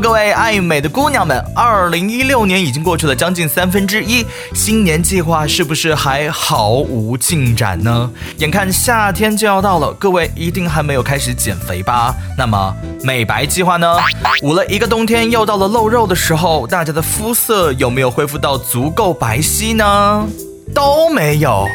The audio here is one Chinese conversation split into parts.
各位爱美的姑娘们，二零一六年已经过去了将近三分之一，新年计划是不是还毫无进展呢？眼看夏天就要到了，各位一定还没有开始减肥吧？那么美白计划呢？捂了一个冬天，又到了露肉的时候，大家的肤色有没有恢复到足够白皙呢？都没有，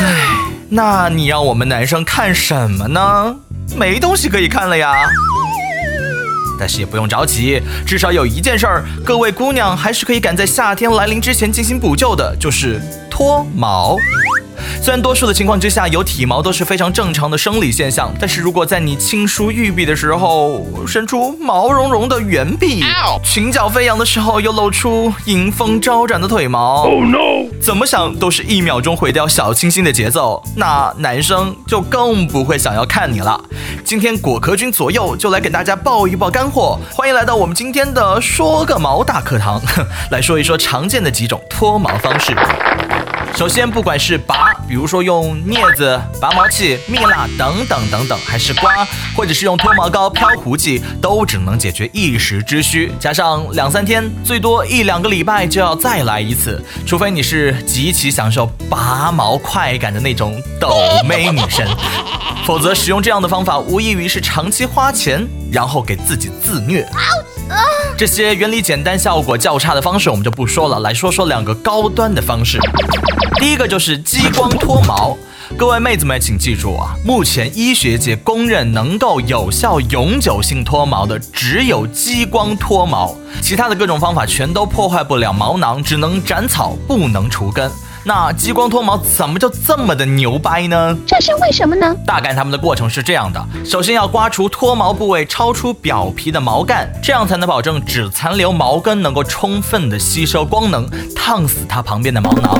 唉，那你让我们男生看什么呢？没东西可以看了呀。但是也不用着急，至少有一件事儿，各位姑娘还是可以赶在夏天来临之前进行补救的，就是脱毛。虽然多数的情况之下有体毛都是非常正常的生理现象，但是如果在你轻梳玉臂的时候伸出毛茸茸的圆臂，裙角飞扬的时候又露出迎风招展的腿毛，Oh no！怎么想都是一秒钟毁掉小清新的节奏，那男生就更不会想要看你了。今天果壳君左右就来给大家爆一爆干货，欢迎来到我们今天的说个毛大课堂，来说一说常见的几种脱毛方式。首先，不管是拔，比如说用镊子、拔毛器、蜜蜡等等等等，还是刮，或者是用脱毛膏、漂胡剂，都只能解决一时之需。加上两三天，最多一两个礼拜就要再来一次，除非你是极其享受拔毛快感的那种抖妹女神，否则使用这样的方法，无异于是长期花钱，然后给自己自虐。这些原理简单、效果较差的方式我们就不说了，来说说两个高端的方式。第一个就是激光脱毛，各位妹子们请记住啊，目前医学界公认能够有效永久性脱毛的只有激光脱毛，其他的各种方法全都破坏不了毛囊，只能斩草不能除根。那激光脱毛怎么就这么的牛掰呢？这是为什么呢？大概他们的过程是这样的：首先要刮除脱毛部位超出表皮的毛干，这样才能保证只残留毛根能够充分的吸收光能，烫死它旁边的毛囊。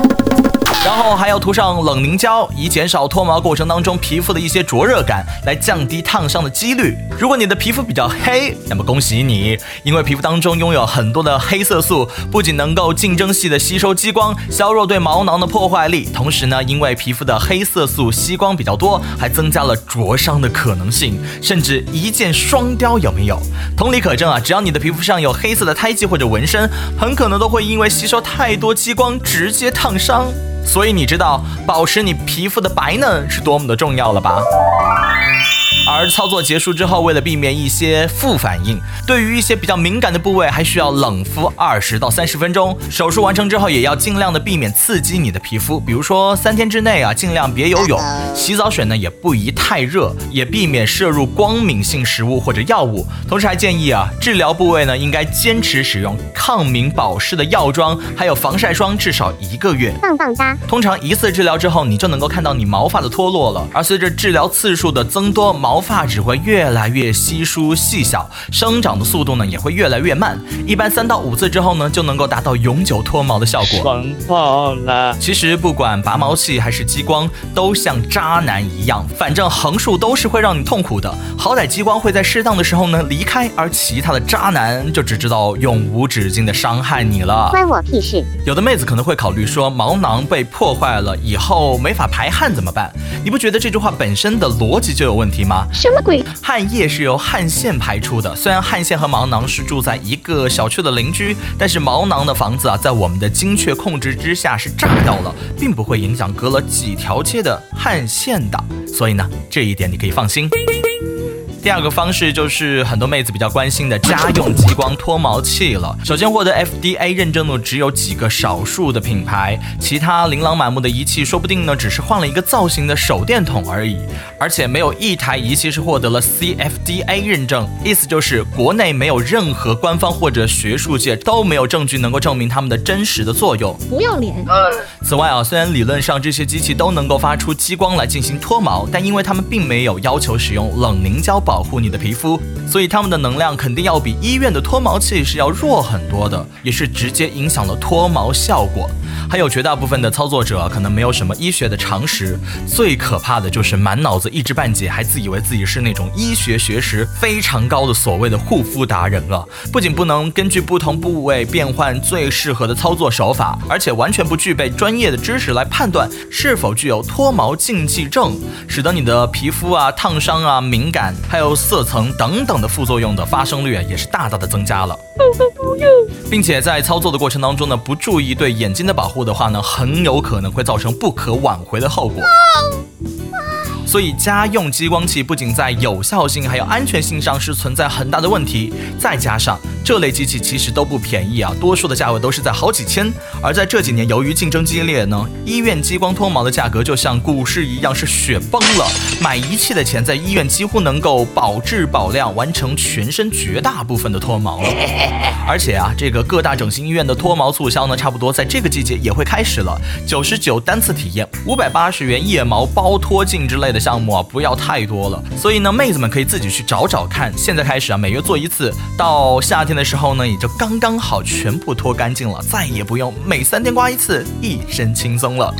然后还要涂上冷凝胶，以减少脱毛过程当中皮肤的一些灼热感，来降低烫伤的几率。如果你的皮肤比较黑，那么恭喜你，因为皮肤当中拥有很多的黑色素，不仅能够竞争系的吸收激光，削弱对毛囊的破坏力，同时呢，因为皮肤的黑色素吸光比较多，还增加了灼伤的可能性，甚至一箭双雕，有没有？同理可证啊，只要你的皮肤上有黑色的胎记或者纹身，很可能都会因为吸收太多激光直接烫伤。所以你知道保持你皮肤的白嫩是多么的重要了吧？而操作结束之后，为了避免一些副反应，对于一些比较敏感的部位，还需要冷敷二十到三十分钟。手术完成之后，也要尽量的避免刺激你的皮肤，比如说三天之内啊，尽量别游泳，洗澡水呢也不宜太热，也避免摄入光敏性食物或者药物。同时还建议啊，治疗部位呢应该坚持使用抗敏保湿的药妆，还有防晒霜至少一个月。棒棒哒！通常一次治疗之后，你就能够看到你毛发的脱落了。而随着治疗次数的增多，毛发只会越来越稀疏细小，生长的速度呢也会越来越慢。一般三到五次之后呢，就能够达到永久脱毛的效果。爽爆了！其实不管拔毛器还是激光，都像渣男一样，反正横竖都是会让你痛苦的。好歹激光会在适当的时候呢离开，而其他的渣男就只知道永无止境的伤害你了。关我屁事！有的妹子可能会考虑说，毛囊被破坏了以后没法排汗怎么办？你不觉得这句话本身的逻辑就有问题吗？什么鬼？汗液是由汗腺排出的，虽然汗腺和毛囊是住在一个小区的邻居，但是毛囊的房子啊，在我们的精确控制之下是炸掉了，并不会影响隔了几条街的汗腺的，所以呢，这一点你可以放心。第二个方式就是很多妹子比较关心的家用激光脱毛器了。首先获得 FDA 认证的只有几个少数的品牌，其他琳琅满目的仪器说不定呢只是换了一个造型的手电筒而已。而且没有一台仪器是获得了 CFDA 认证，意思就是国内没有任何官方或者学术界都没有证据能够证明它们的真实的作用。不要脸！此外啊，虽然理论上这些机器都能够发出激光来进行脱毛，但因为它们并没有要求使用冷凝胶。保保护你的皮肤，所以它们的能量肯定要比医院的脱毛器是要弱很多的，也是直接影响了脱毛效果。还有绝大部分的操作者可能没有什么医学的常识，最可怕的就是满脑子一知半解，还自以为自己是那种医学学识非常高的所谓的护肤达人了。不仅不能根据不同部位变换最适合的操作手法，而且完全不具备专业的知识来判断是否具有脱毛禁忌症，使得你的皮肤啊烫伤啊敏感，还有有色层等等的副作用的发生率也是大大的增加了。并且在操作的过程当中呢，不注意对眼睛的保护的话呢，很有可能会造成不可挽回的后果。所以家用激光器不仅在有效性还有安全性上是存在很大的问题，再加上这类机器其实都不便宜啊，多数的价位都是在好几千。而在这几年，由于竞争激烈呢，医院激光脱毛的价格就像股市一样是雪崩了。买仪器的钱在医院几乎能够保质保量，完成全身绝大部分的脱毛了。而且啊，这个各大整形医院的脱毛促销呢，差不多在这个季节也会开始了，九十九单次体验，五百八十元腋毛包脱镜之类的。项目啊，不要太多了，所以呢，妹子们可以自己去找找看。现在开始啊，每月做一次，到夏天的时候呢，也就刚刚好全部脱干净了，再也不用每三天刮一次，一身轻松了。